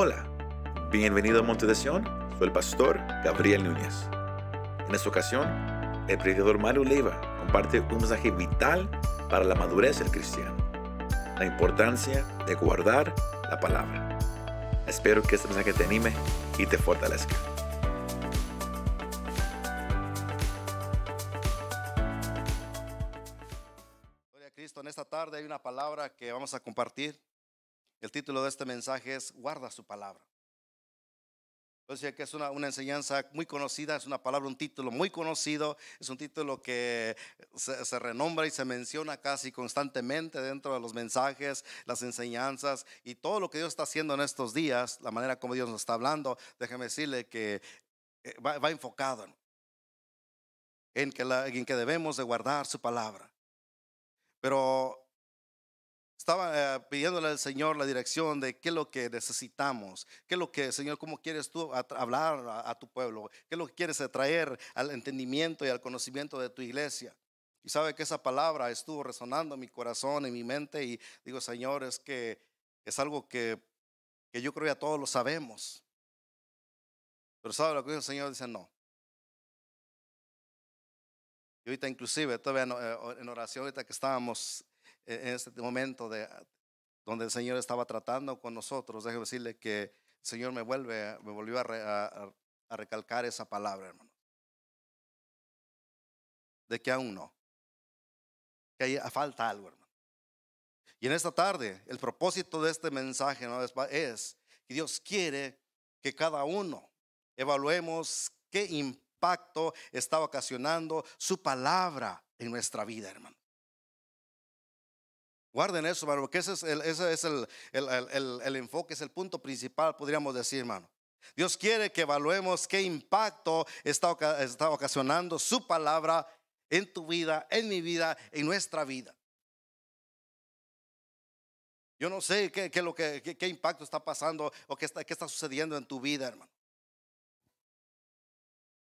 Hola, bienvenido a Monte de Sion, soy el pastor Gabriel Núñez. En esta ocasión, el predicador Mario Leiva comparte un mensaje vital para la madurez del cristiano, la importancia de guardar la palabra. Espero que este mensaje te anime y te fortalezca. Gloria a Cristo, en esta tarde hay una palabra que vamos a compartir. El título de este mensaje es Guarda su palabra. Entonces, que es una, enseñanza muy conocida, es una palabra, un título muy conocido, es un título que se, renombra y se menciona casi constantemente dentro de los mensajes, las enseñanzas y todo lo que Dios está haciendo en estos días, la manera como Dios nos está hablando, déjeme decirle que eh, va, enfocado en que, en que debemos de guardar su palabra. Pero estaba eh, pidiéndole al Señor la dirección de qué es lo que necesitamos, qué es lo que, Señor, cómo quieres tú hablar a, tu pueblo, qué es lo que quieres traer al entendimiento y al conocimiento de tu iglesia. Y sabe que esa palabra estuvo resonando en mi corazón, en mi mente, y digo, Señor, es que es algo que, que yo creo que ya todos lo sabemos. Pero sabe lo que dice el Señor, dice no. Y ahorita inclusive, todavía eh, en oración, ahorita que estábamos en este momento de donde el Señor estaba tratando con nosotros, déjeme decirle que el Señor me vuelve, me volvió a, re, a, a recalcar esa palabra, hermano. De que aún no. Que hay, falta algo, hermano. Y en esta tarde, el propósito de este mensaje es que Dios quiere que cada uno evaluemos qué impacto está ocasionando su palabra en nuestra vida, hermano. Guarden eso, hermano, porque ese es, el, ese es el, el, el, enfoque, es el punto principal, podríamos decir, hermano. Dios quiere que evaluemos qué impacto está, ocasionando su palabra en tu vida, en mi vida, en nuestra vida. Yo no sé qué, qué, lo que, qué impacto está pasando o qué está, qué está sucediendo en tu vida, hermano.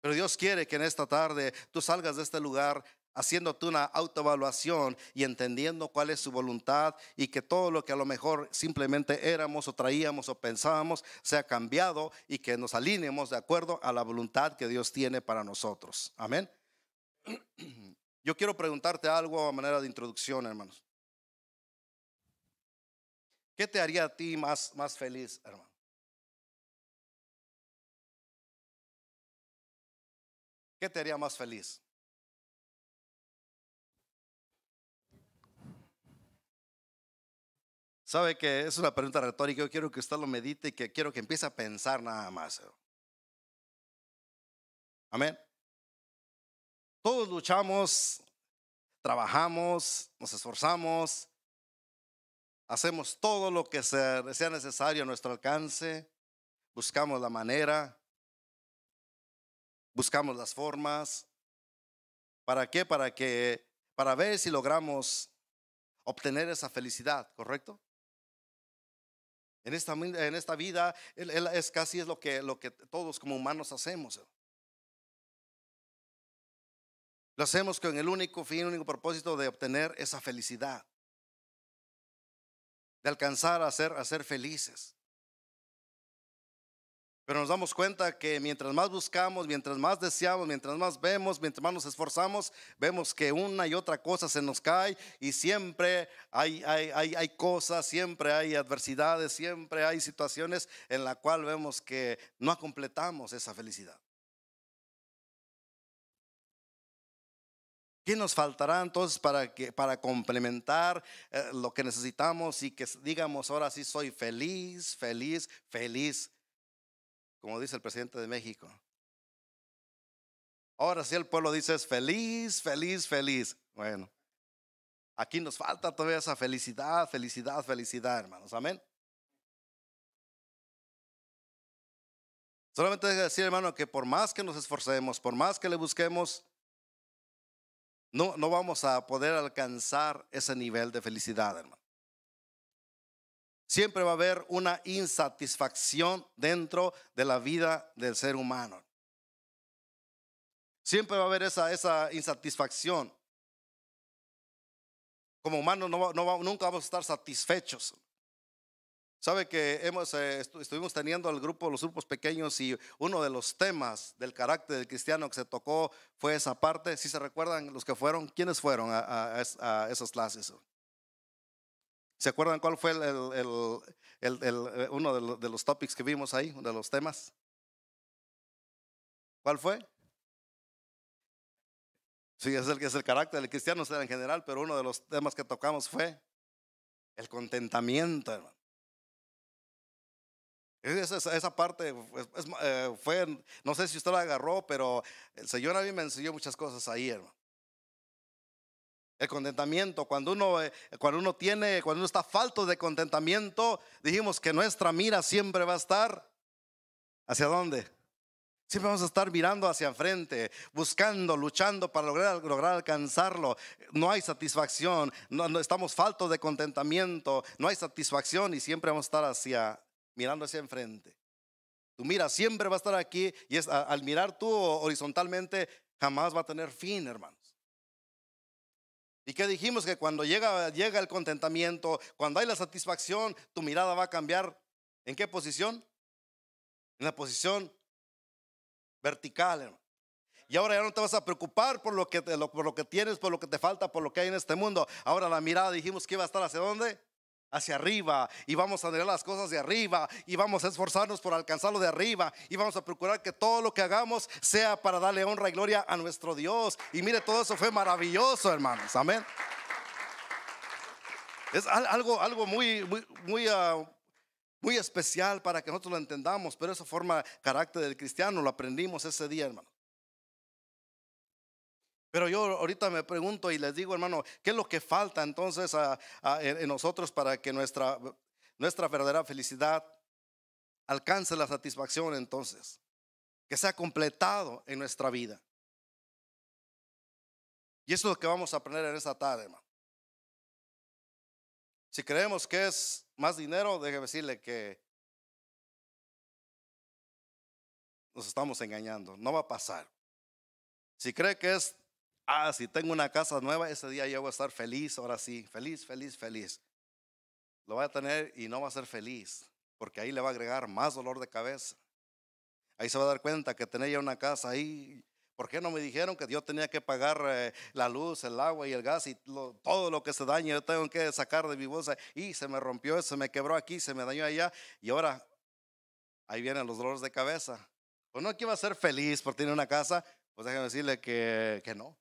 Pero Dios quiere que en esta tarde tú salgas de este lugar haciéndote una autoevaluación y entendiendo cuál es su voluntad y que todo lo que a lo mejor simplemente éramos o traíamos o pensábamos sea cambiado y que nos alineemos de acuerdo a la voluntad que Dios tiene para nosotros. Amén. Yo quiero preguntarte algo a manera de introducción, hermanos. ¿Qué te haría a ti más, más feliz, hermano? ¿Qué te haría más feliz? Sabe que es una pregunta retórica. Yo quiero que usted lo medite y que quiero que empiece a pensar nada más. Amén. Todos luchamos, trabajamos, nos esforzamos, hacemos todo lo que sea necesario a nuestro alcance, buscamos la manera, buscamos las formas. ¿Para qué? Para que, para ver si logramos obtener esa felicidad, ¿correcto? En esta, en esta vida él, es casi es lo que, lo que todos como humanos hacemos. Lo hacemos con el único fin, único propósito de obtener esa felicidad. De alcanzar a ser, a ser felices. Pero nos damos cuenta que mientras más buscamos, mientras más deseamos, mientras más vemos, mientras más nos esforzamos, vemos que una y otra cosa se nos cae y siempre hay, hay, hay, hay cosas, siempre hay adversidades, siempre hay situaciones en la cual vemos que no completamos esa felicidad. ¿Qué nos faltará entonces para, que, para complementar eh, lo que necesitamos y que digamos ahora sí soy feliz, feliz, feliz? Como dice el presidente de México. Ahora sí el pueblo dice feliz, feliz, feliz. Bueno, aquí nos falta todavía esa felicidad, felicidad, felicidad, hermanos. Amén. Solamente decir, hermano, que por más que nos esforcemos, por más que le busquemos, no, no vamos a poder alcanzar ese nivel de felicidad, hermano siempre va a haber una insatisfacción dentro de la vida del ser humano. Siempre va a haber esa, esa insatisfacción. Como humanos no, nunca vamos a estar satisfechos. Sabe que hemos, eh, estu- estuvimos teniendo el grupo, los grupos pequeños y uno de los temas del carácter del cristiano que se tocó fue esa parte. Si se recuerdan los que fueron, ¿quiénes fueron a, a esas clases? ¿Se acuerdan cuál fue el, el- el- eh, uno de los, topics que vimos ahí, de los temas? ¿Cuál fue? Sí, es el que es el carácter del cristiano en general, pero uno de los temas que tocamos fue el contentamiento, hermano. Esa, esa- parte pues, es- eh, fue, no sé si usted la agarró, pero el Señor a mí me enseñó muchas cosas ahí, hermano. El contentamiento, cuando uno, eh, cuando uno tiene, cuando uno está falto de contentamiento, dijimos que nuestra mira siempre va a estar hacia dónde? Siempre vamos a estar mirando hacia enfrente, buscando, luchando para lograr, lograr alcanzarlo. No hay satisfacción, no, estamos faltos de contentamiento, no hay satisfacción y siempre vamos a estar hacia, mirando hacia enfrente. Tu mira siempre va a estar aquí y es, al mirar tú horizontalmente jamás va a tener fin, hermanos. ¿Y qué dijimos? Que cuando llega, llega el contentamiento, cuando hay la satisfacción, tu mirada va a cambiar. ¿En qué posición? En la posición vertical. Y ahora ya no te vas a preocupar por lo, que por lo que tienes, por lo que te falta, por lo que hay en este mundo. Ahora la mirada dijimos que iba a estar hacia dónde? Hacia arriba. Y vamos a ver las cosas de arriba. Y vamos a esforzarnos por alcanzarlo de arriba. Y vamos a procurar que todo lo que hagamos sea para darle honra y gloria a nuestro Dios. Y mire, todo eso fue maravilloso, hermanos. Amén. Es al- algo, algo muy, muy, muy, ah, muy especial para que nosotros lo entendamos, pero eso forma carácter del cristiano, lo aprendimos ese día, hermano. Pero yo ahorita me pregunto y les digo, hermano, ¿qué es lo que falta entonces a- en nosotros para que nuestra, nuestra verdadera felicidad alcance la satisfacción entonces? Que sea completado en nuestra vida. Y eso es lo que vamos a aprender en esta tarde, hermano. Si creemos que es más dinero, déjeme decirle que nos estamos engañando. No va a pasar. Si cree que es, ah, si tengo una casa nueva, ese día yo voy a estar feliz, ahora sí, feliz, feliz, feliz. Lo va a tener y no va a ser feliz, porque ahí le va a agregar más dolor de cabeza. Ahí se va a dar cuenta que tenía ya una casa ahí. ¿Por qué no me dijeron que yo tenía que pagar eh, la luz, el agua y el gas y todo lo que se daña? Yo tengo que sacar de mi bolsa y se me rompió, se me quebró aquí, se me dañó allá y ahora ahí vienen los dolores de cabeza. Pues no que iba a ser feliz por tener una casa, pues déjame decirle que, que no.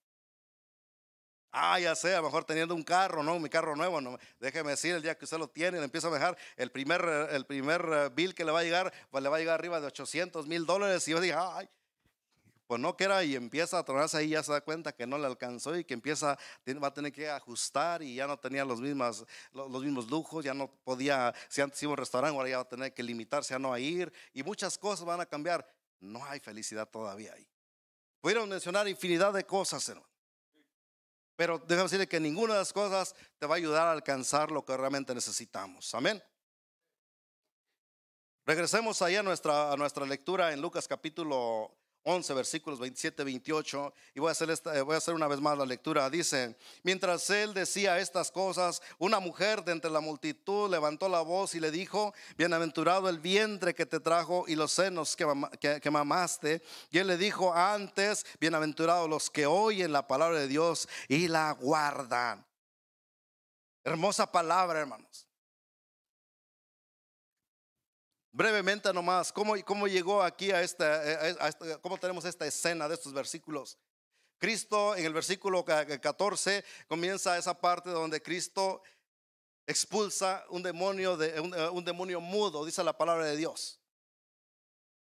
Ah, ya sé, a lo mejor teniendo un carro, no, mi carro nuevo. Déjeme decir, el día que usted lo tiene, le empieza a dejar el primer, el primer eh, bill que le va a llegar, pues le va a llegar arriba de 800 mil dólares. Y yo digo, ay, pues no que era, y empieza a tornarse ahí, ya se da cuenta que no le alcanzó y que empieza, va a tener que ajustar y ya no tenía los mismos, los, mismos lujos, ya no podía, si antes iba a un restaurante, ahora ya va a tener que limitarse a no ir y muchas cosas van a cambiar. No hay felicidad todavía ahí. Pudieron mencionar infinidad de cosas, hermano. Pero déjame decirle que ninguna de las cosas te va a ayudar a alcanzar lo que realmente necesitamos. Amén. Regresemos ahí a nuestra, a nuestra lectura en Lucas capítulo 11, versículos 27, 28. Y voy a, hacer voy a hacer una vez más la lectura. Dice, mientras él decía estas cosas, una mujer de entre la multitud levantó la voz y le dijo, bienaventurado el vientre que te trajo y los senos que, que- que mamaste. Y él le dijo antes, bienaventurados los que oyen la palabra de Dios y la guardan. Hermosa palabra, hermanos. Brevemente nomás, ¿cómo, cómo llegó aquí a esta, eh, a esta- cómo tenemos esta escena de estos versículos? Cristo en el versículo ca- 14 comienza esa parte donde Cristo expulsa un demonio, de, un, eh, un demonio mudo, dice la palabra de Dios.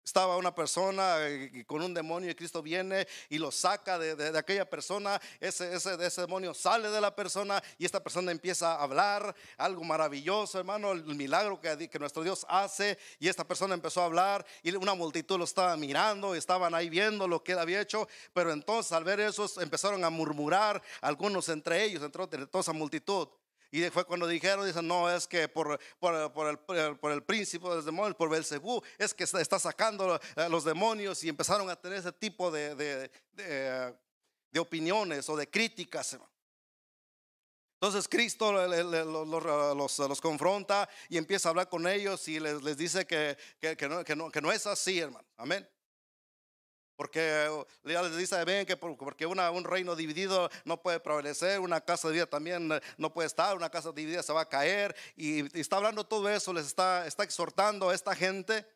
Estaba una persona eh, con un demonio y Cristo viene y lo saca de, de- aquella persona. Ese, ese, ese demonio sale de la persona y esta persona empieza a hablar. Algo maravilloso, hermano, el milagro que, que nuestro Dios hace. Y esta persona empezó a hablar y una multitud lo estaba mirando, estaban ahí viendo lo que él había hecho. Pero entonces al ver eso empezaron a murmurar algunos entre ellos, entre toda esa multitud. Y fue cuando dijeron, dicen, no, es que por, por, el, por el príncipe de los demonios, por Belcebú, es que está, sacando a los demonios y empezaron a tener ese tipo de, de, de, opiniones o de críticas. Entonces Cristo los, los confronta y empieza a hablar con ellos y les, les dice que, que- que no, no- que no es así, hermano. Amén. Porque ya les dice, ven, que por- porque una- un reino dividido no puede prevalecer, una casa dividida también eh, no puede estar, una casa dividida se va a caer. Y, y está hablando todo eso, les está, está exhortando a esta gente.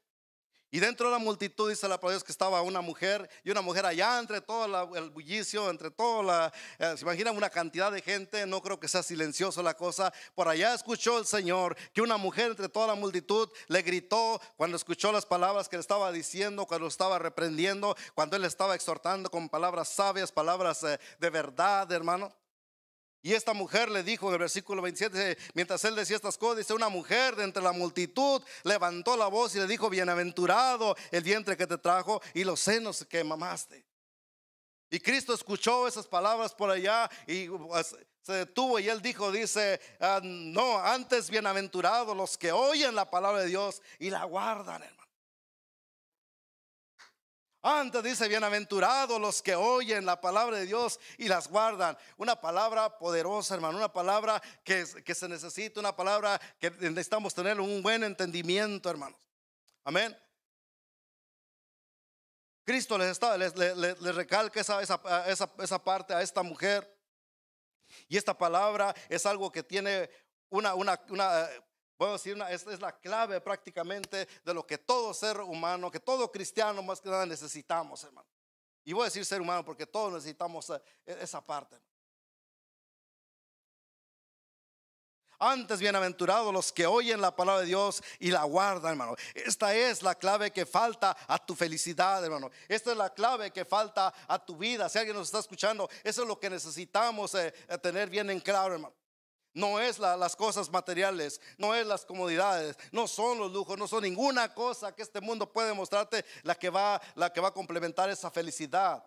Y dentro de la multitud dice la palabra Dios que estaba una mujer y una mujer allá entre todo el bullicio, entre toda la, eh, se imaginan una cantidad de gente, no creo que sea silencioso la cosa. Por allá escuchó el Señor que una mujer entre toda la multitud le gritó cuando escuchó las palabras que le estaba diciendo, cuando lo estaba reprendiendo, cuando él estaba exhortando con palabras sabias, palabras eh, de verdad, hermano. Y esta mujer le dijo en el versículo 27, mientras él decía estas cosas, dice, una mujer de entre la multitud levantó la voz y le dijo, bienaventurado el vientre que te trajo y los senos que mamaste. Y Cristo escuchó esas palabras por allá y pues, se detuvo y él dijo, dice, ah, no, antes bienaventurados los que oyen la palabra de Dios y la guardan. Antes dice, bienaventurados los que oyen la palabra de Dios y las guardan. Una palabra poderosa, hermano, una palabra que, que se necesita, una palabra que necesitamos tener un buen entendimiento, hermanos. Amén. Cristo les, está, les, les- recalca esa, esa, esa, esa parte a esta mujer. Y esta palabra es algo que tiene una, una eh, Puedo decir, una, esta es la clave prácticamente de lo que todo ser humano, que todo cristiano más que nada necesitamos, hermano. Y voy a decir ser humano porque todos necesitamos eh, esa parte. Antes bienaventurados los que oyen la palabra de Dios y la guardan, hermano. Esta es la clave que falta a tu felicidad, hermano. Esta es la clave que falta a tu vida. Si alguien nos está escuchando, eso es lo que necesitamos eh, eh, tener bien en claro, hermano. No es la- las cosas materiales, no es las comodidades, no son los lujos, no son ninguna cosa que este mundo puede mostrarte la que va, la que va a complementar esa felicidad.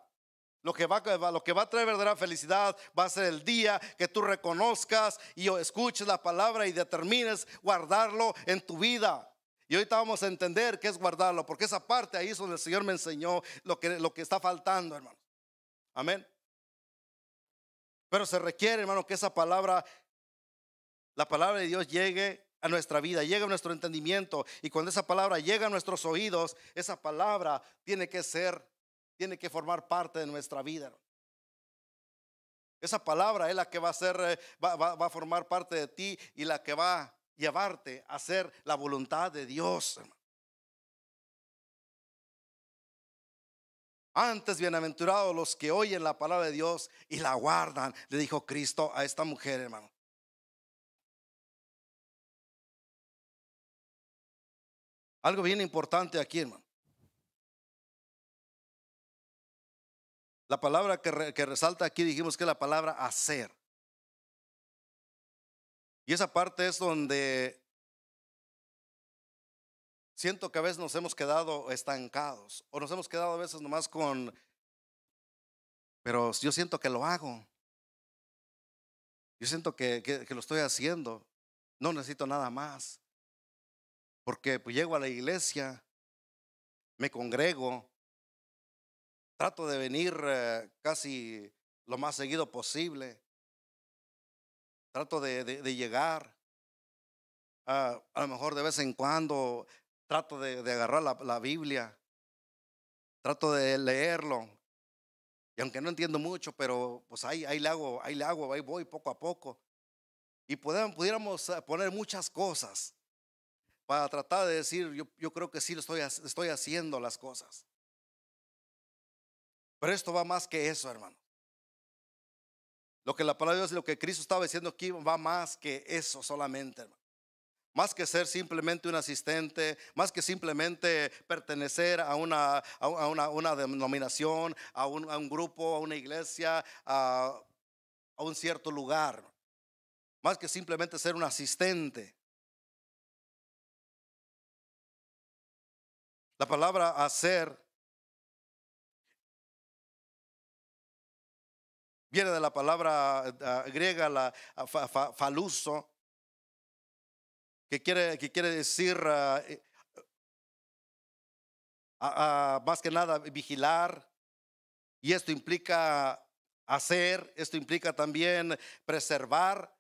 Lo que, va, lo que va a traer verdadera felicidad va a ser el día que tú reconozcas y escuches la palabra y determines guardarlo en tu vida. Y ahorita vamos a entender qué es guardarlo, porque esa parte ahí es donde el Señor me enseñó lo que, lo que está faltando, hermano. Amén. Pero se requiere, hermano, que esa palabra, la palabra de Dios llegue a nuestra vida, llegue a nuestro entendimiento. Y cuando esa palabra llega a nuestros oídos, esa palabra tiene que ser tiene que formar parte de nuestra vida. Esa palabra es la que va a ser, eh, va, va- a formar parte de ti y la que va a llevarte a hacer la voluntad de Dios. Antes bienaventurados los que oyen la palabra de Dios y la guardan, le dijo Cristo a esta mujer, hermano. Algo bien importante aquí, hermano. La palabra que, re- que resalta aquí dijimos que es la palabra hacer. Y esa parte es donde siento que a veces nos hemos quedado estancados o nos hemos quedado a veces nomás con, pero yo siento que lo hago. Yo siento que lo estoy haciendo. No necesito nada más. Porque pues llego a la iglesia, me congrego, trato de venir eh, casi lo más seguido posible. Trato de, llegar. Ah, a lo mejor de vez en cuando trato de, agarrar la, Biblia. Trato de leerlo. Y aunque no entiendo mucho, pero pues ahí, ahí le hago, ahí le hago, ahí voy poco a poco. Y pudiéramos eh, poner muchas cosas para tratar de decir, yo, yo creo que sí estoy, estoy haciendo las cosas. Pero esto va más que eso, hermano. Lo que la palabra de Dios lo que Cristo estaba diciendo aquí va más que eso solamente, hermano. Más que ser simplemente un asistente, más que simplemente pertenecer a una, a una, una- denominación, a un, grupo, a una iglesia, a un cierto lugar. Más que simplemente ser un asistente. La palabra hacer viene de la palabra ah, griega, la ah, fa- fa- faluso, que quiere, que quiere decir eh, ah, más que nada vigilar. Y esto implica hacer, esto implica también preservar,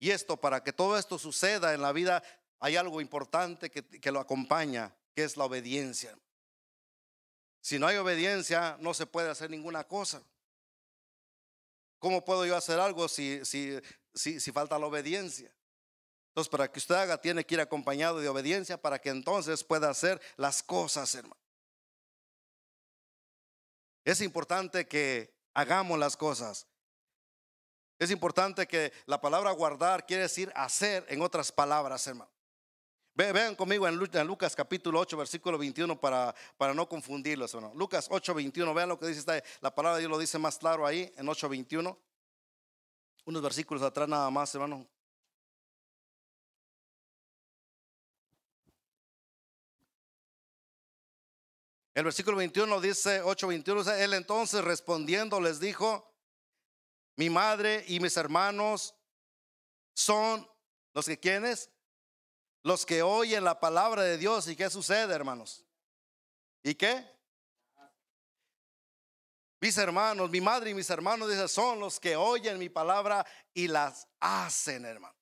Y esto, para que todo esto suceda en la vida, hay algo importante que, que lo acompaña, que es la obediencia. Si no hay obediencia, no se puede hacer ninguna cosa. ¿Cómo puedo yo hacer algo si, si, si, si falta la obediencia? Entonces, para que usted haga, tiene que ir acompañado de obediencia para que entonces pueda hacer las cosas, hermano. Es importante que hagamos las cosas. Es importante que la palabra guardar quiere decir hacer en otras palabras, hermano. Vean conmigo en Lucas capítulo 8, versículo 21 para, para no confundirlos, hermano. Lucas 8, 21, vean lo que dice esta, la palabra de Dios lo dice más claro ahí en 8, 21. Unos versículos atrás nada más, hermano. El versículo 21 dice, 8, 21, él entonces respondiendo les dijo, mi madre y mis hermanos son los que quienes, los que oyen la palabra de Dios. ¿Y qué sucede, hermanos? ¿Y qué? Mis hermanos, mi madre y mis hermanos, dice, son los que oyen mi palabra y las hacen, hermano.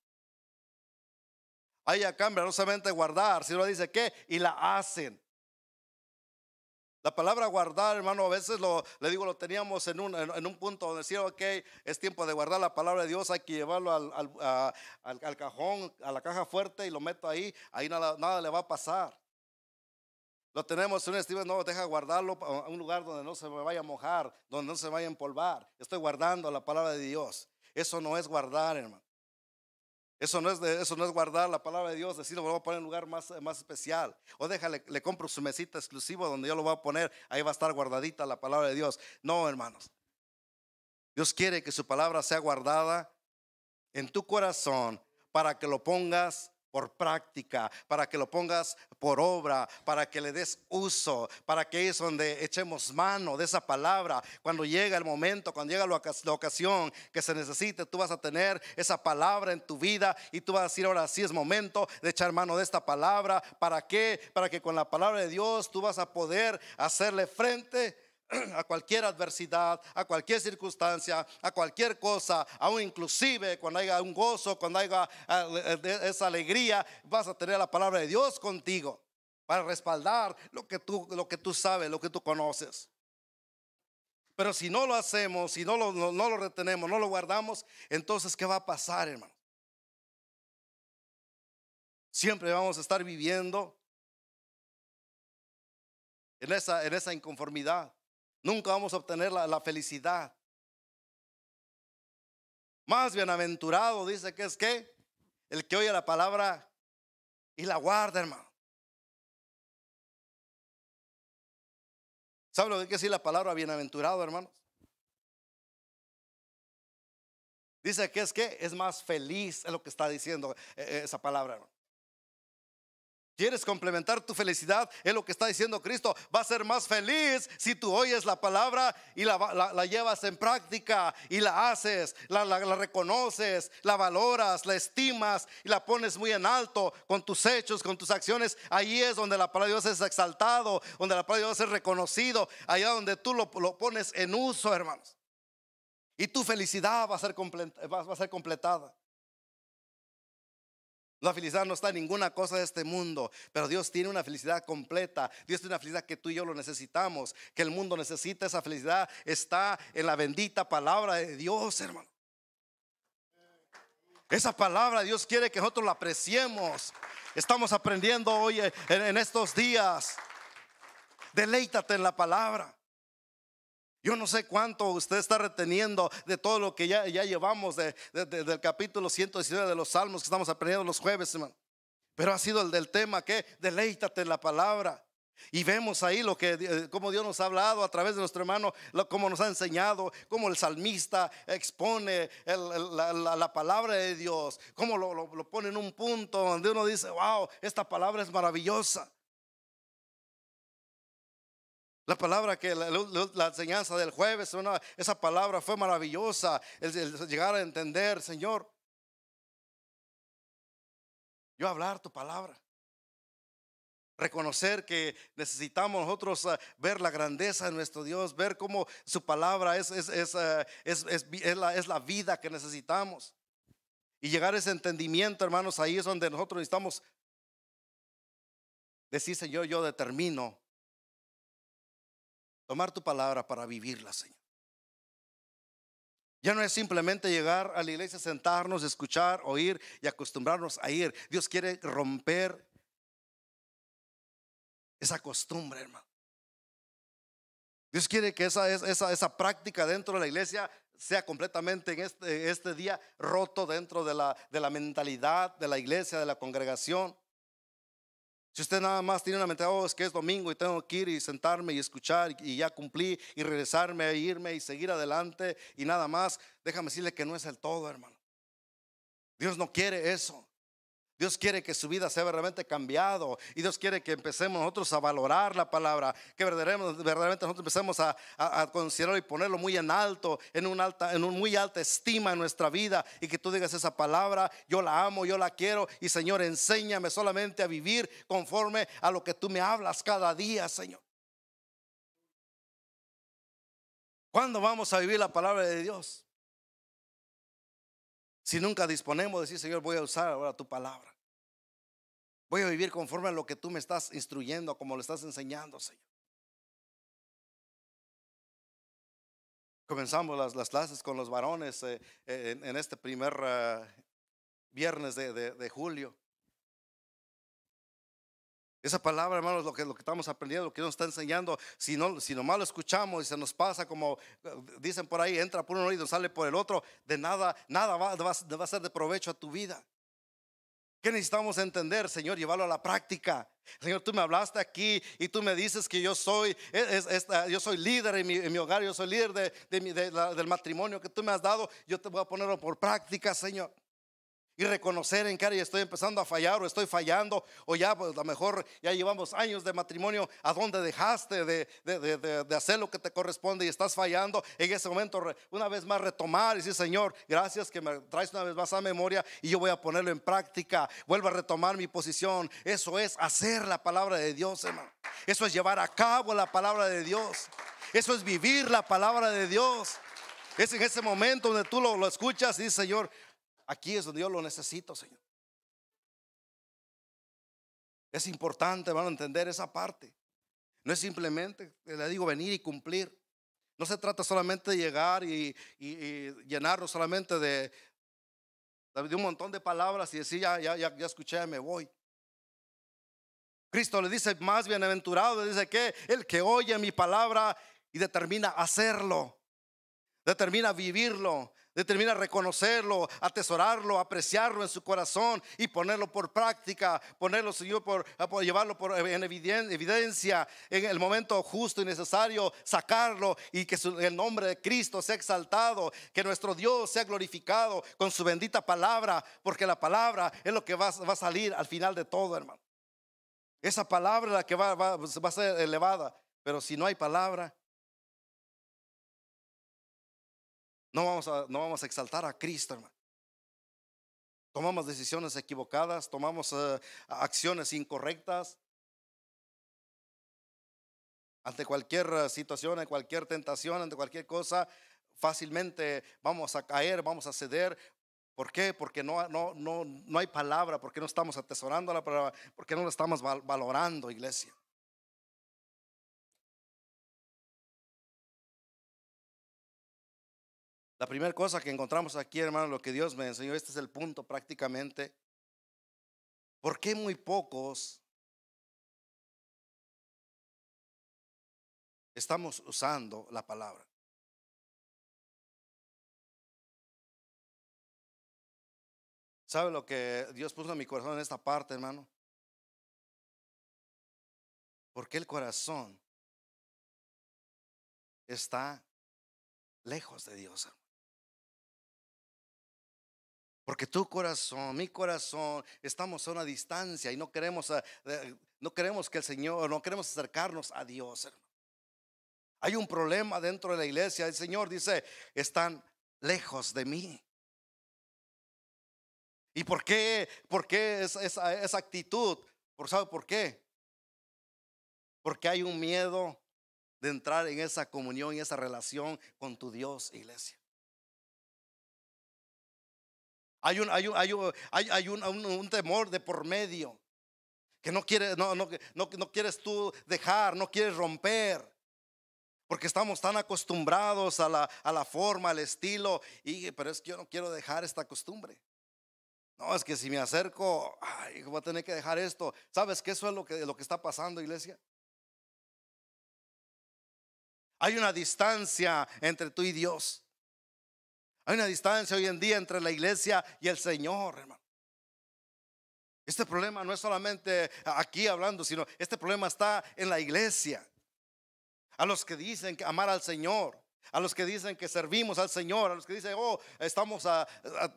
Ahí ya cambia, no solamente guardar, sino dice que y la hacen. La palabra guardar, hermano, a veces lo, le digo, lo teníamos en un, en, un punto donde decía, ok, es tiempo de guardar la palabra de Dios, hay que llevarlo al, al, cajón, a la caja fuerte y lo meto ahí, ahí nada, nada le va a pasar. Lo tenemos en un estilo, no, deja guardarlo a un lugar donde no se me vaya a mojar, donde no se vaya a empolvar. Estoy guardando la palabra de Dios. Eso no es guardar, hermano. Eso no, es eso no es guardar la palabra de Dios, decir, lo voy a poner en un lugar más, más especial. O déjale, le compro su mesita exclusiva donde yo lo voy a poner, ahí va a estar guardadita la palabra de Dios. No, hermanos. Dios quiere que su palabra sea guardada en tu corazón para que lo pongas por práctica, para que lo pongas por obra, para que le des uso, para que es donde echemos mano de esa palabra. Cuando llega el momento, cuando llega la ocasión que se necesite, tú vas a tener esa palabra en tu vida y tú vas a decir, ahora sí es momento de echar mano de esta palabra. ¿Para qué? Para que con la palabra de Dios tú vas a poder hacerle frente a cualquier adversidad, a cualquier circunstancia, a cualquier cosa, aún inclusive cuando haya un gozo, cuando haya eh, esa alegría, vas a tener la palabra de Dios contigo para respaldar lo que tú, lo que tú sabes, lo que tú conoces. Pero si no lo hacemos, si no lo, no lo retenemos, no lo guardamos, entonces ¿qué va a pasar, hermano? Siempre vamos a estar viviendo en esa, en esa inconformidad. Nunca vamos a obtener la, felicidad. Más bienaventurado dice que es que el que oye la palabra y la guarda, hermano. ¿Sabe lo que quiere decir la palabra bienaventurado, hermanos? Dice que es que es más feliz, es lo que está diciendo eh, eh, esa palabra. Hermano. ¿Quieres complementar tu felicidad? Es lo que está diciendo Cristo. Va a ser más feliz si tú oyes la palabra y la, llevas en práctica y la haces, la, reconoces, la valoras, la estimas y la pones muy en alto con tus hechos, con tus acciones. Ahí es donde la palabra de Dios es exaltado, donde la palabra de Dios es reconocido, allá donde tú lo, pones en uso, hermanos. Y tu felicidad va a ser, va a ser completada. La felicidad no está en ninguna cosa de este mundo, pero Dios tiene una felicidad completa. Dios tiene una felicidad que tú y yo lo necesitamos, que el mundo necesita. Esa felicidad está en la bendita palabra de Dios, hermano. Esa palabra Dios quiere que nosotros la apreciemos. Estamos aprendiendo hoy en, estos días. Deleítate en la palabra. Yo no sé cuánto usted está reteniendo de todo lo que ya, ya llevamos de, del capítulo 119 de los Salmos que estamos aprendiendo los jueves, hermano. Pero ha sido el del tema que deleítate en la palabra. Y vemos ahí lo que, eh, como Dios nos ha hablado a través de nuestro hermano, como nos ha enseñado, como el salmista expone la, palabra de Dios, como lo, lo, pone en un punto donde uno dice, wow, esta palabra es maravillosa. La palabra que la, enseñanza del jueves, esa palabra fue maravillosa, el, llegar a entender, Señor, yo hablar tu palabra. Reconocer que necesitamos nosotros eh, ver la grandeza de nuestro Dios, ver cómo su palabra es, es, es, eh, es la, la vida que necesitamos. Y llegar a ese entendimiento, hermanos, ahí es donde nosotros necesitamos decir, Señor, yo determino tomar tu palabra para vivirla, Señor. Ya no es simplemente llegar a la iglesia, sentarnos, escuchar, oír y acostumbrarnos a ir. Dios quiere romper esa costumbre, hermano. Dios quiere que esa, esa, esa práctica dentro de la iglesia sea completamente en este, este día roto dentro de la, de la mentalidad de la iglesia, de la congregación. Si usted nada más tiene una mentalidad, oh, es que es domingo y tengo que ir y sentarme y escuchar y ya cumplí y regresarme, e irme y seguir adelante y nada más, déjame decirle que no es el todo, hermano. Dios no quiere eso. Dios quiere que su vida sea verdaderamente cambiado y Dios quiere que empecemos nosotros a valorar la palabra, que verdaderamente, nosotros empecemos a, considerarlo y ponerlo muy en alto, en un alta, en un muy alta estima en nuestra vida y que tú digas esa palabra, yo la amo, yo la quiero y Señor, enséñame solamente a vivir conforme a lo que tú me hablas cada día, Señor. ¿Cuándo vamos a vivir la palabra de Dios? Si nunca disponemos de decir, Señor, voy a usar ahora tu palabra. Voy a vivir conforme a lo que tú me estás instruyendo, como lo estás enseñando, Señor. Comenzamos las, clases con los varones eh, en, este primer eh, viernes de julio. Esa palabra, hermanos, lo que, lo que estamos aprendiendo, lo que nos está enseñando, si, no, si nomás lo escuchamos y se nos pasa como dicen por ahí, entra por un oído, sale por el otro, de nada, nada va, va, a ser de provecho a tu vida. ¿Qué necesitamos entender, Señor? Llevarlo a la práctica. Señor, tú me hablaste aquí y tú me dices que yo soy, yo soy líder en mi, hogar, yo soy líder de, del matrimonio que tú me has dado. Yo te voy a ponerlo por práctica, Señor y reconocer en cara y estoy empezando a fallar o estoy fallando o ya pues a lo mejor ya llevamos años de matrimonio a donde dejaste de, de, de, hacer lo que te corresponde y estás fallando en ese momento una vez más retomar y decir Señor gracias que me traes una vez más a memoria y yo voy a ponerlo en práctica. Vuelvo a retomar mi posición eso es hacer la palabra de Dios hermano. Eso es llevar a cabo la palabra de Dios. Eso es vivir la palabra de Dios. Es en ese momento donde tú lo, lo escuchas y dices Señor Aquí es donde yo lo necesito, Señor. Es importante, van a entender esa parte. No es simplemente, le digo, venir y cumplir. No se trata solamente de llegar y, llenarnos solamente de, de un montón de palabras y decir, ya, ya, ya, ya escuché, me voy. Cristo le dice, más bienaventurado, le dice que el que oye mi palabra y determina hacerlo, determina vivirlo, Determina reconocerlo, atesorarlo, apreciarlo en su corazón y ponerlo por práctica, ponerlo, Señor, por, llevarlo por, en evidencia en el momento justo y necesario, sacarlo y que el nombre de Cristo sea exaltado, que nuestro Dios sea glorificado con su bendita palabra, porque la palabra es lo que va, a salir al final de todo, hermano. Esa palabra es la que va a ser elevada, pero si no hay palabra, No vamos a, no vamos a exaltar a Cristo. Tomamos decisiones equivocadas, tomamos eh, acciones incorrectas. Ante cualquier eh, situación, ante cualquier tentación, ante cualquier cosa, fácilmente vamos a caer, vamos a ceder. ¿Por qué? Porque no, no, no, no hay palabra, porque no estamos atesorando la palabra, porque no la estamos valorando, iglesia. La primera cosa que encontramos aquí, hermano, lo que Dios me enseñó, este es el punto prácticamente. ¿Por qué muy pocos estamos usando la palabra? ¿Sabe lo que Dios puso en mi corazón en esta parte, hermano? Porque el corazón está lejos de Dios. Porque tu corazón, mi corazón, estamos a una distancia y no queremos, eh, no queremos que el Señor, no queremos acercarnos a Dios. Hay un problema dentro de la iglesia. El Señor dice, están lejos de mí. ¿Y por qué? ¿Por qué esa, esa actitud? ¿Por sabe por qué? Porque hay un miedo de entrar en esa comunión y esa relación con tu Dios, iglesia. Hay un, hay un, hay un, temor de por medio que no quieres, no, no, no, quieres tú dejar, no quieres romper. Porque estamos tan acostumbrados a la, forma, al estilo, y, pero es que yo no quiero dejar esta costumbre. No, es que si me acerco, voy a tener que dejar esto. ¿Sabes que eso es lo que está pasando, iglesia? Hay una distancia entre tú y Dios. Hay una distancia hoy en día entre la iglesia y el Señor, hermano. Este problema no es solamente aquí hablando, sino este problema está en la iglesia. A los que dicen que amar al Señor, a los que dicen que servimos al Señor, a los que dicen, oh, estamos a- a-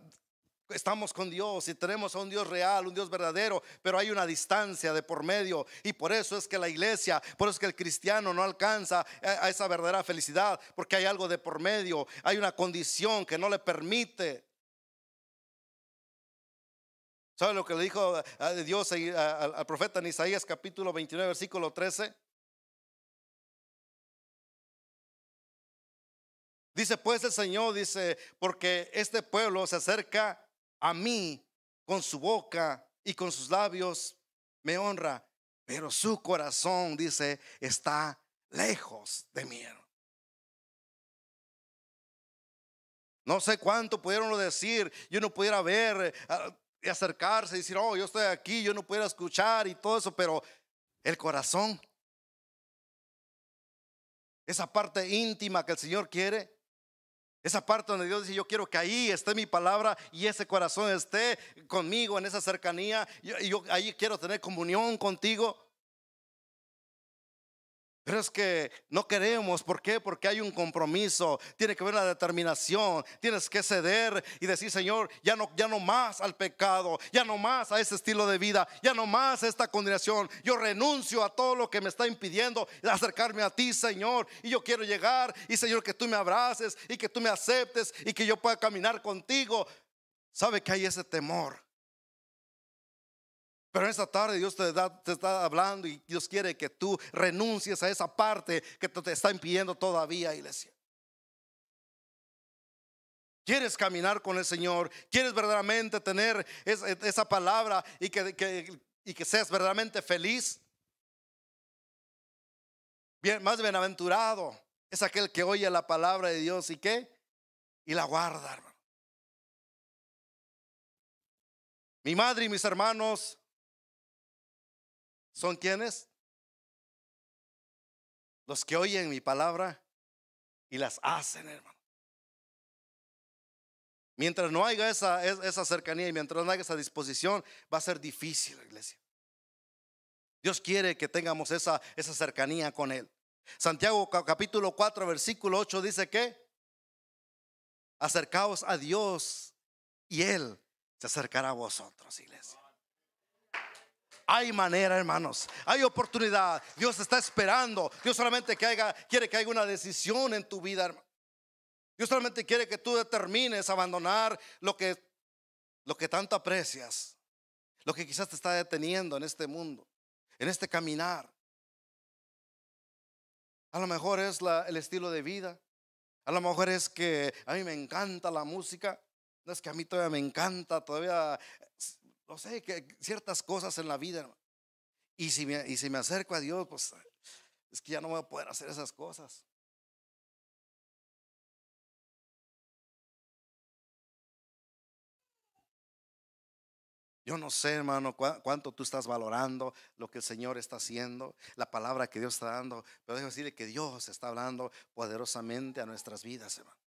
estamos con Dios y tenemos a un Dios real, un Dios verdadero, pero hay una distancia de por medio y por eso es que la iglesia, por eso es que el cristiano no alcanza a a esa verdadera felicidad, porque hay algo de por medio, hay una condición que no le permite. ¿Sabe lo que le dijo a Dios al profeta en Isaías capítulo 29 versículo 13? Dice pues el Señor, dice, porque este pueblo se acerca a mí con su boca y con sus labios me honra, pero su corazón, dice, está lejos de mí. No sé cuánto pudieron decir, yo no pudiera ver, ah, y acercarse y decir, oh, yo estoy aquí, yo no pudiera escuchar y todo eso, pero el corazón, esa parte íntima que el Señor quiere, esa parte donde Dios dice, yo quiero que ahí esté mi palabra y ese corazón esté conmigo en esa cercanía. Yo, yo ahí quiero tener comunión contigo. Pero es que no queremos, ¿por qué? Porque hay un compromiso, tiene que haber una determinación, tienes que ceder y decir, Señor, ya no, ya no más al pecado, ya no más a ese estilo de vida, ya no más a esta condenación. Yo renuncio a todo lo que me está impidiendo acercarme a ti, Señor, y yo quiero llegar y Señor, que tú me abraces y que tú me aceptes y que yo pueda caminar contigo. ¿Sabe que hay ese temor? Pero en esta tarde Dios te, está hablando y Dios quiere que tú renuncies a esa parte que te está impidiendo todavía, iglesia. ¿Quieres caminar con el Señor? ¿Quieres verdaderamente tener es- esa palabra y que, seas verdaderamente feliz? Más bienaventurado es aquel que oye la palabra de Dios y qué? Y la guarda, hermano. Mi madre y mis hermanos son quienes? Los que oyen mi palabra y las hacen, hermano. Mientras no haya esa, es- esa cercanía y mientras no haya esa disposición, va a ser difícil, iglesia. Dios quiere que tengamos esa, esa cercanía con Él. Santiago ca- capítulo 4, versículo 8 dice que acercaos a Dios y Él se acercará a vosotros, iglesia. Hay manera, hermanos. Hay oportunidad. Dios está esperando. Dios solamente quiere que haya una decisión en tu vida, hermano. Dios solamente quiere que tú determines abandonar lo que, lo que tanto aprecias, lo que quizás te está deteniendo en este mundo, en este caminar. A lo mejor es el estilo de vida. A lo mejor es que a mí me encanta la música. No es que a mí todavía me encanta, todavía, no sé, que ciertas cosas en la vida. Y si me, y si me acerco a Dios, pues es que ya no voy a poder hacer esas cosas. Yo no sé, hermano, cuánto tú estás valorando lo que el Señor está haciendo, la palabra que Dios está dando, pero déjame decirle que Dios está hablando poderosamente a nuestras vidas, hermano.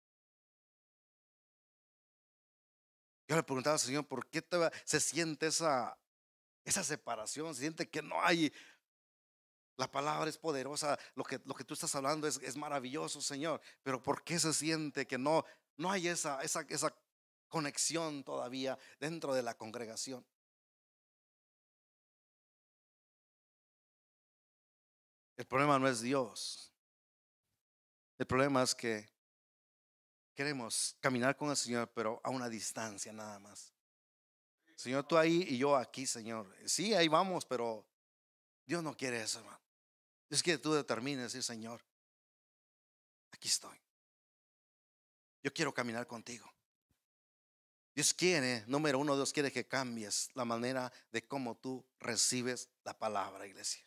Yo le preguntaba al Señor, ¿por qué se siente esa, esa separación? Se siente que no hay. La palabra es poderosa, lo que, lo que tú estás hablando es, es maravilloso, Señor, pero ¿por qué se siente que no, no hay esa, esa, esa conexión todavía dentro de la congregación? El problema no es Dios. El problema es que queremos caminar con el Señor, pero a una distancia nada más. Señor, tú ahí y yo aquí, Señor. Sí, ahí vamos, pero Dios no quiere eso, hermano. Dios quiere que tú determines, decir, Señor, aquí estoy. Yo quiero caminar contigo. Dios quiere, número uno, Dios quiere que cambies la manera de cómo tú recibes la palabra, iglesia.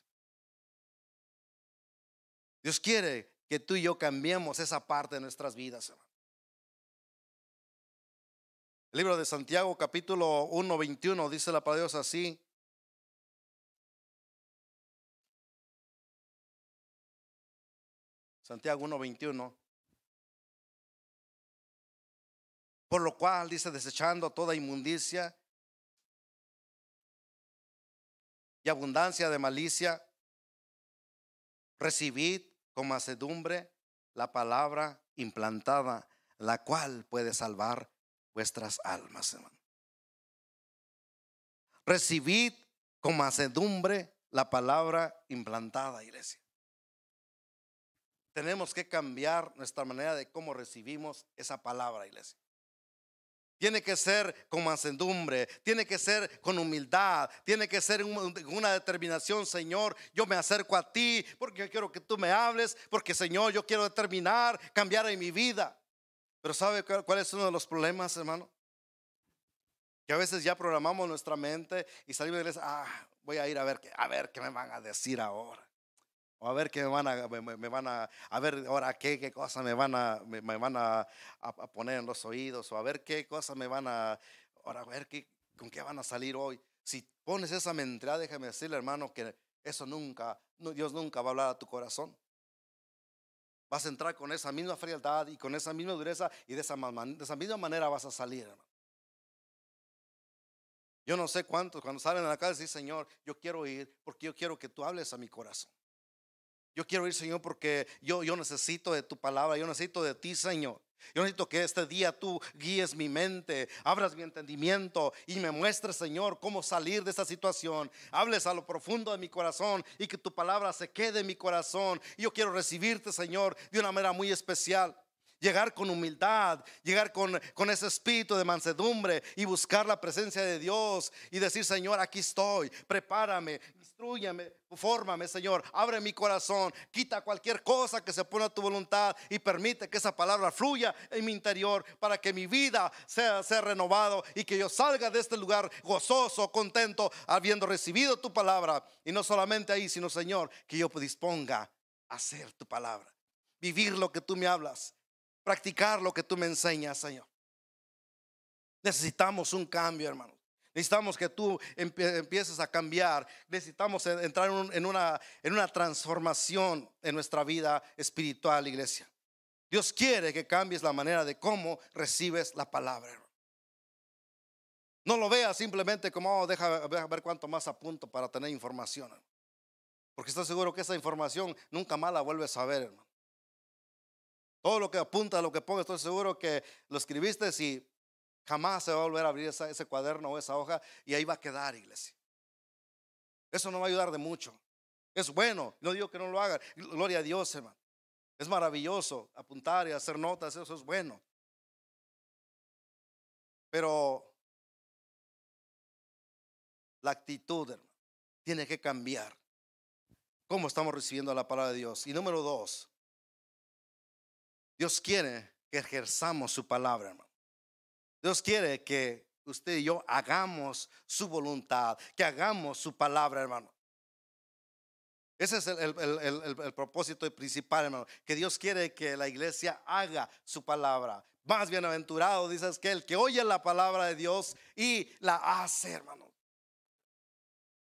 Dios quiere que tú y yo cambiemos esa parte de nuestras vidas, hermano. Libro de Santiago, capítulo 1, 21, dice la palabra de Dios así. Santiago 1, 21. Por lo cual, dice, desechando toda inmundicia y abundancia de malicia, recibid con macedumbre la palabra implantada, la cual puede salvar vuestras almas, hermano. Recibid con macedumbre la palabra implantada, iglesia. Tenemos que cambiar nuestra manera de cómo recibimos esa palabra, iglesia. Tiene que ser con mansedumbre, tiene que ser con humildad, tiene que ser una determinación, Señor, yo me acerco a ti porque yo quiero que tú me hables, porque Señor, yo quiero determinar, cambiar en mi vida. Pero ¿sabe cuál es uno de los problemas, hermano? Que a veces ya programamos nuestra mente y salimos de la iglesia, ah, voy a ir a ver, a ver qué me van a decir ahora. O a ver qué me van a, me, van a, a ver ahora qué, qué cosa me van a, me, van a, poner en los oídos, o a ver qué cosa me van a, ahora a ver qué, con qué van a salir hoy. Si pones esa mentira, déjame decirle, hermano, que eso nunca, Dios nunca va a hablar a tu corazón. Vas a entrar con esa misma frialdad y con esa misma dureza y de esa, misma manera vas a salir. Yo no sé cuántos cuando salen a la calle dicen, Señor, yo quiero ir porque yo quiero que tú hables a mi corazón. Yo quiero ir, Señor, porque yo, yo necesito de tu palabra, yo necesito de ti, Señor. Yo necesito que este día tú guíes mi mente, abras mi entendimiento y me muestres, Señor, cómo salir de esta situación. Hables a lo profundo de mi corazón y que tu palabra se quede en mi corazón. Yo quiero recibirte, Señor, de una manera muy especial. Llegar con humildad, llegar con, con ese espíritu de mansedumbre y buscar la presencia de Dios y decir, Señor, aquí estoy, prepárame, instruyame, fórmame, Señor, abre mi corazón, quita cualquier cosa que se pone a tu voluntad y permite que esa palabra fluya en mi interior para que mi vida sea, sea renovado y que yo salga de este lugar gozoso, contento, habiendo recibido tu palabra. Y no solamente ahí, sino, Señor, que yo disponga a hacer tu palabra, vivir lo que tú me hablas practicar lo que tú me enseñas, Señor. Necesitamos un cambio, hermano. Necesitamos que tú empieces a cambiar. Necesitamos entrar en una, en una transformación en nuestra vida espiritual, iglesia. Dios quiere que cambies la manera de cómo recibes la palabra. No lo veas simplemente como, oh, deja, ver cuánto más apunto para tener información. Porque estoy seguro que esa información nunca más la vuelves a ver, hermano. Todo lo que apunta, lo que ponga, estoy seguro que lo escribiste y jamás se va a volver a abrir ese cuaderno o esa hoja y ahí va a quedar, iglesia. Eso no va a ayudar de mucho. Es bueno, no digo que no lo haga. Gloria a Dios, hermano. Es maravilloso apuntar y hacer notas, eso es bueno. Pero la actitud, hermano, tiene que cambiar. ¿Cómo estamos recibiendo la palabra de Dios? Y número dos, Dios quiere que ejerzamos su palabra, hermano. Dios quiere que usted y yo hagamos su voluntad, que hagamos su palabra, hermano. Ese es el, propósito principal, hermano. Que Dios quiere que la iglesia haga su palabra. Más bienaventurado, dices que el que oye la palabra de Dios y la hace, hermano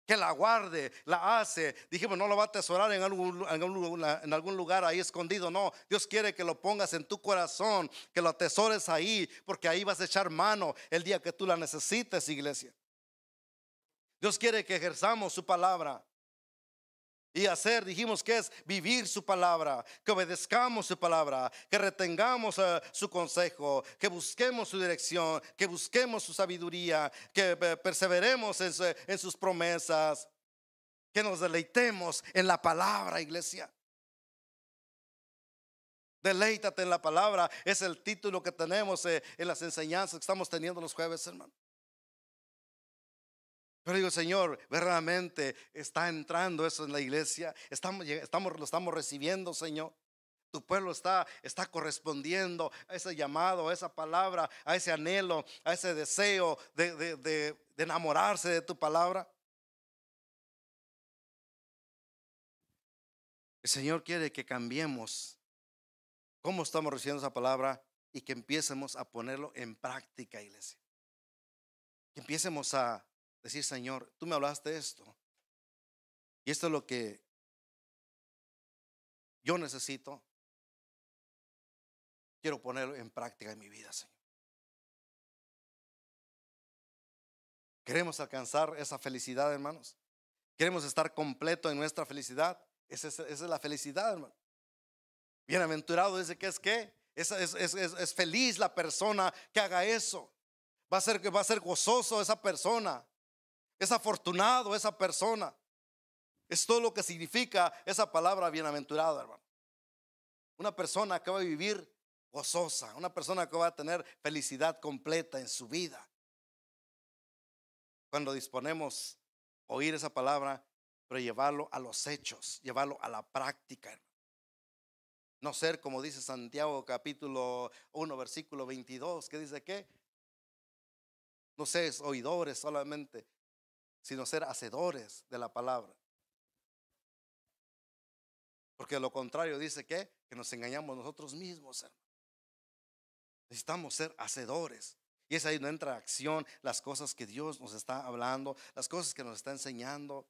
que la guarde, la hace. Dijimos, no lo va a atesorar en algún, en algún lugar ahí escondido. No, Dios quiere que lo pongas en tu corazón, que lo atesores ahí, porque ahí vas a echar mano el día que tú la necesites, iglesia. Dios quiere que ejerzamos su palabra. Y hacer, dijimos que es vivir su palabra, que obedezcamos su palabra, que retengamos eh, su consejo, que busquemos su dirección, que busquemos su sabiduría, que eh, perseveremos en, en sus promesas, que nos deleitemos en la palabra, iglesia. Deleítate en la palabra, es el título que tenemos eh, en las enseñanzas que estamos teniendo los jueves, hermano. Pero digo, Señor, verdaderamente está entrando eso en la iglesia. Estamos, lo estamos recibiendo, Señor. Tu pueblo está, está correspondiendo a ese llamado, a esa palabra, a ese anhelo, a ese deseo de, de, de, de enamorarse de tu palabra. El Señor quiere que cambiemos cómo estamos recibiendo esa palabra y que empiecemos a ponerlo en práctica, iglesia. Que empiecemos a decir, Señor, tú me hablaste esto. Y esto es lo que yo necesito. Quiero ponerlo en práctica en mi vida, Señor. Queremos alcanzar esa felicidad, hermanos. Queremos estar completo en nuestra felicidad. Esa es, la felicidad, hermano. Bienaventurado dice que es que es, es, feliz la persona que haga eso. Va a ser, va a ser gozoso esa persona. Es afortunado esa persona. Es todo lo que significa esa palabra bienaventurado, hermano. Una persona que va a vivir gozosa, una persona que va a tener felicidad completa en su vida. Cuando disponemos oír esa palabra, pero llevarlo a los hechos, llevarlo a la práctica. No ser como dice Santiago capítulo 1, versículo 22, que dice que no seas oidores solamente, sino ser hacedores de la palabra. Porque lo contrario dice que, nos engañamos nosotros mismos. Necesitamos ser hacedores. Y es ahí donde entra acción las cosas que Dios nos está hablando, las cosas que nos está enseñando,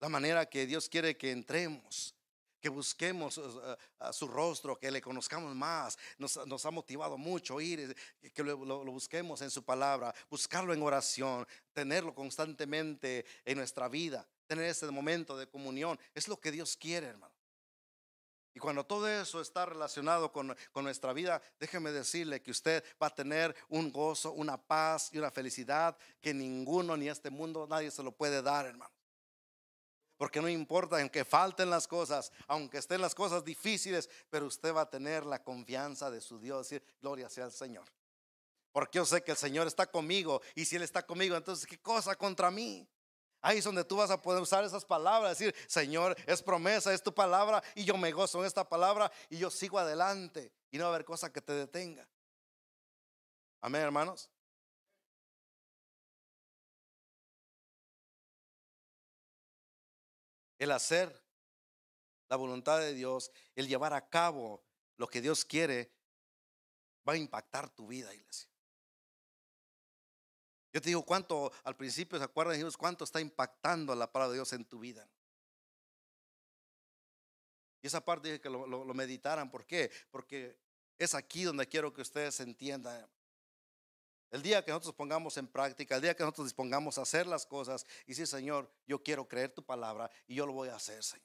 la manera que Dios quiere que entremos que busquemos su rostro, que le conozcamos más. Nos, ha motivado mucho ir, eh, que lo, busquemos en su palabra, buscarlo en oración, tenerlo constantemente en nuestra vida, tener ese momento de comunión. Es lo que Dios quiere, hermano. Y cuando todo eso está relacionado con, con, nuestra vida, déjeme decirle que usted va a tener un gozo, una paz y una felicidad que ninguno ni este mundo, nadie se lo puede dar, hermano. Porque no importa, aunque falten las cosas, aunque estén las cosas difíciles, pero usted va a tener la confianza de su Dios, decir, gloria sea al Señor. Porque yo sé que el Señor está conmigo y si Él está conmigo, entonces, ¿qué cosa contra mí? Ahí es donde tú vas a poder usar esas palabras, decir, Señor, es promesa, es tu palabra y yo me gozo en esta palabra y yo sigo adelante y no va a haber cosa que te detenga. Amén, hermanos. El hacer la voluntad de Dios, el llevar a cabo lo que Dios quiere, va a impactar tu vida, iglesia. Yo te digo cuánto, al principio se acuerdan, Dios, cuánto está impactando la palabra de Dios en tu vida. Y esa parte dije que lo, lo meditaran. ¿Por qué? Porque es aquí donde quiero que ustedes entiendan. El día que nosotros pongamos en práctica, el día que nosotros dispongamos a hacer las cosas y decir, Señor, yo quiero creer tu palabra y yo lo voy a hacer, Señor.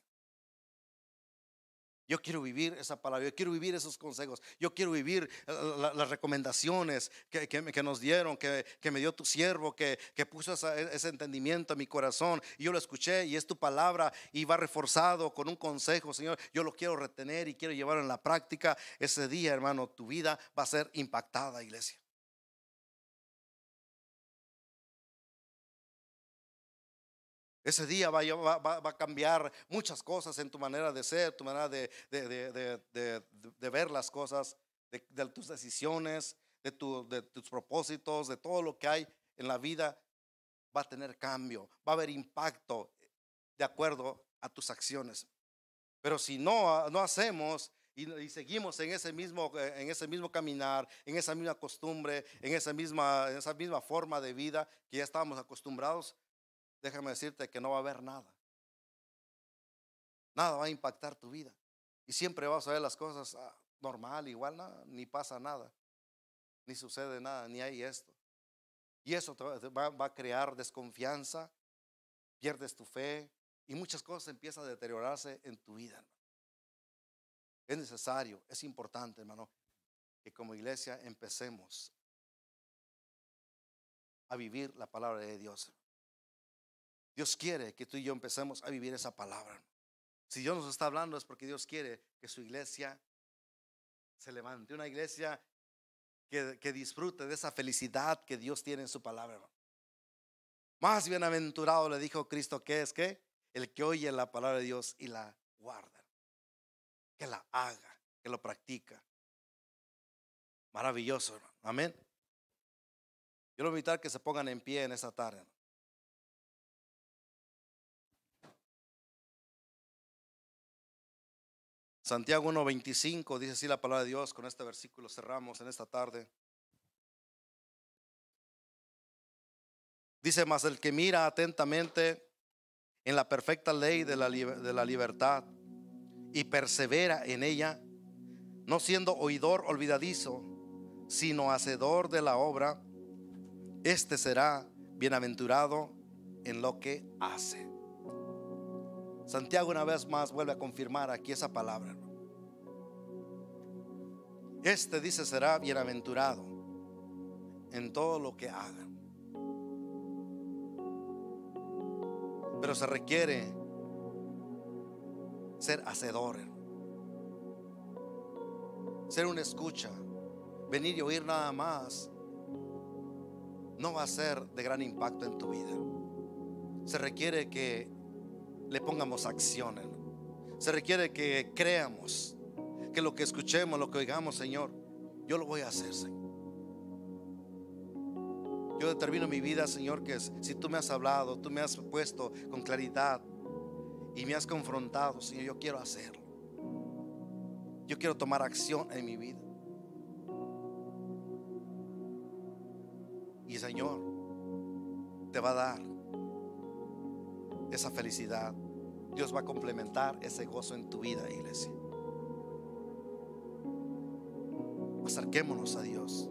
Yo quiero vivir esa palabra, yo quiero vivir esos consejos, yo quiero vivir eh, las recomendaciones que, nos dieron, que, que, me dio tu siervo, que, puso ese entendimiento en mi corazón. Y yo lo escuché y es tu palabra y va reforzado con un consejo, Señor. Yo lo quiero retener y quiero llevarlo en la práctica. Ese día, hermano, tu vida va a ser impactada, iglesia. Ese día va, a cambiar muchas cosas en tu manera de ser, tu manera de, ver las cosas, de, tus decisiones, de, tus propósitos, de todo lo que hay en la vida. Va a tener cambio, va a haber impacto de acuerdo a tus acciones. Pero si no, no hacemos y, seguimos en ese, mismo, en ese mismo caminar, en esa misma costumbre, en esa misma, en esa misma forma de vida que ya estábamos acostumbrados, déjame decirte que no va a haber nada. Nada va a impactar tu vida. Y siempre vas a ver las cosas ah, normal, igual, ni pasa nada, ni sucede nada, ni hay esto. Y eso va, va a crear desconfianza, pierdes tu fe y muchas cosas empiezan a deteriorarse en tu vida. Es necesario, es importante, hermano, que como iglesia empecemos a vivir la palabra de Dios. Dios quiere que tú y yo empecemos a vivir esa palabra. Si Dios nos está hablando es porque Dios quiere que su iglesia se levante. Una iglesia que, disfrute de esa felicidad que Dios tiene en su palabra. Más bienaventurado le dijo Cristo que es que el que oye la palabra de Dios y la guarda. que la haga, que lo practica. Maravilloso, hermano. Amén. Yo lo voy a invitar que se pongan en pie en esta tarde. Santiago 1.25 dice así la palabra de Dios. Con este versículo cerramos en esta tarde. Dice, más el que mira atentamente en la perfecta ley de la, de la libertad y persevera en ella, no siendo oidor olvidadizo, sino hacedor de la obra, este será bienaventurado en lo que hace. Santiago una vez más vuelve a confirmar aquí esa palabra. Este dice será bienaventurado en todo lo que haga. Pero se requiere ser hacedor, ser una escucha, venir y oír nada más, no va a ser de gran impacto en tu vida. Se requiere que le pongamos acción. Se requiere que creamos que lo que escuchemos, lo que oigamos, Señor, yo lo voy a hacer, Señor. Yo determino mi vida, Señor, que si tú me has hablado, tú me has puesto con claridad y me has confrontado, Señor, yo quiero hacerlo. Yo quiero tomar acción en mi vida. Y Señor, te va a dar esa felicidad. Dios va a complementar ese gozo en tu vida, iglesia. Acerquémonos a Dios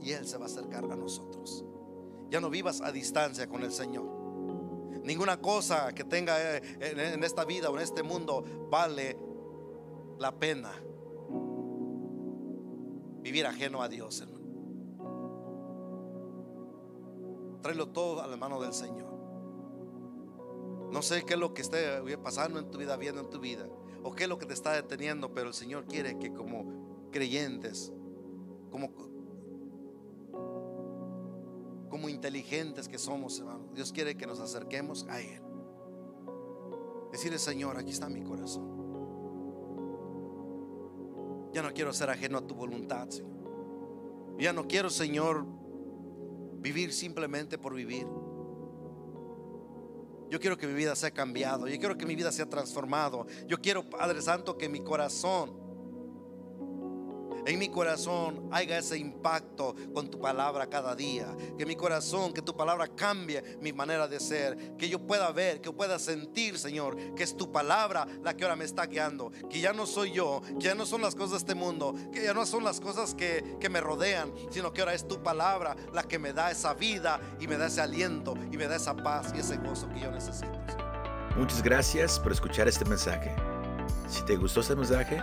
y Él se va a acercar a nosotros. Ya no vivas a distancia con el Señor. Ninguna cosa que tenga eh, en esta vida o en este mundo vale la pena vivir ajeno a Dios, hermano. Tráelo todo a la mano del Señor. No sé qué es lo que esté pasando en tu vida, viendo en tu vida, o qué es lo que te está deteniendo, pero el Señor quiere que como creyentes, como, como inteligentes que somos, hermano, Dios quiere que nos acerquemos a Él. Decirle, Señor, aquí está mi corazón. Ya no quiero ser ajeno a tu voluntad, Señor. Ya no quiero, Señor, vivir simplemente por vivir. Yo quiero que mi vida sea cambiado. Yo quiero que mi vida sea transformado. Yo quiero, Padre Santo, que mi corazón en mi corazón haya ese impacto con tu palabra cada día. Que mi corazón, que tu palabra cambie mi manera de ser. Que yo pueda ver, que pueda sentir, Señor, que es tu palabra la que ahora me está guiando. Que ya no soy yo, que ya no son las cosas de este mundo, que ya no son las cosas que, que me rodean, sino que ahora es tu palabra la que me da esa vida y me da ese aliento y me da esa paz y ese gozo que yo necesito. Muchas gracias por escuchar este mensaje. Si te gustó este mensaje,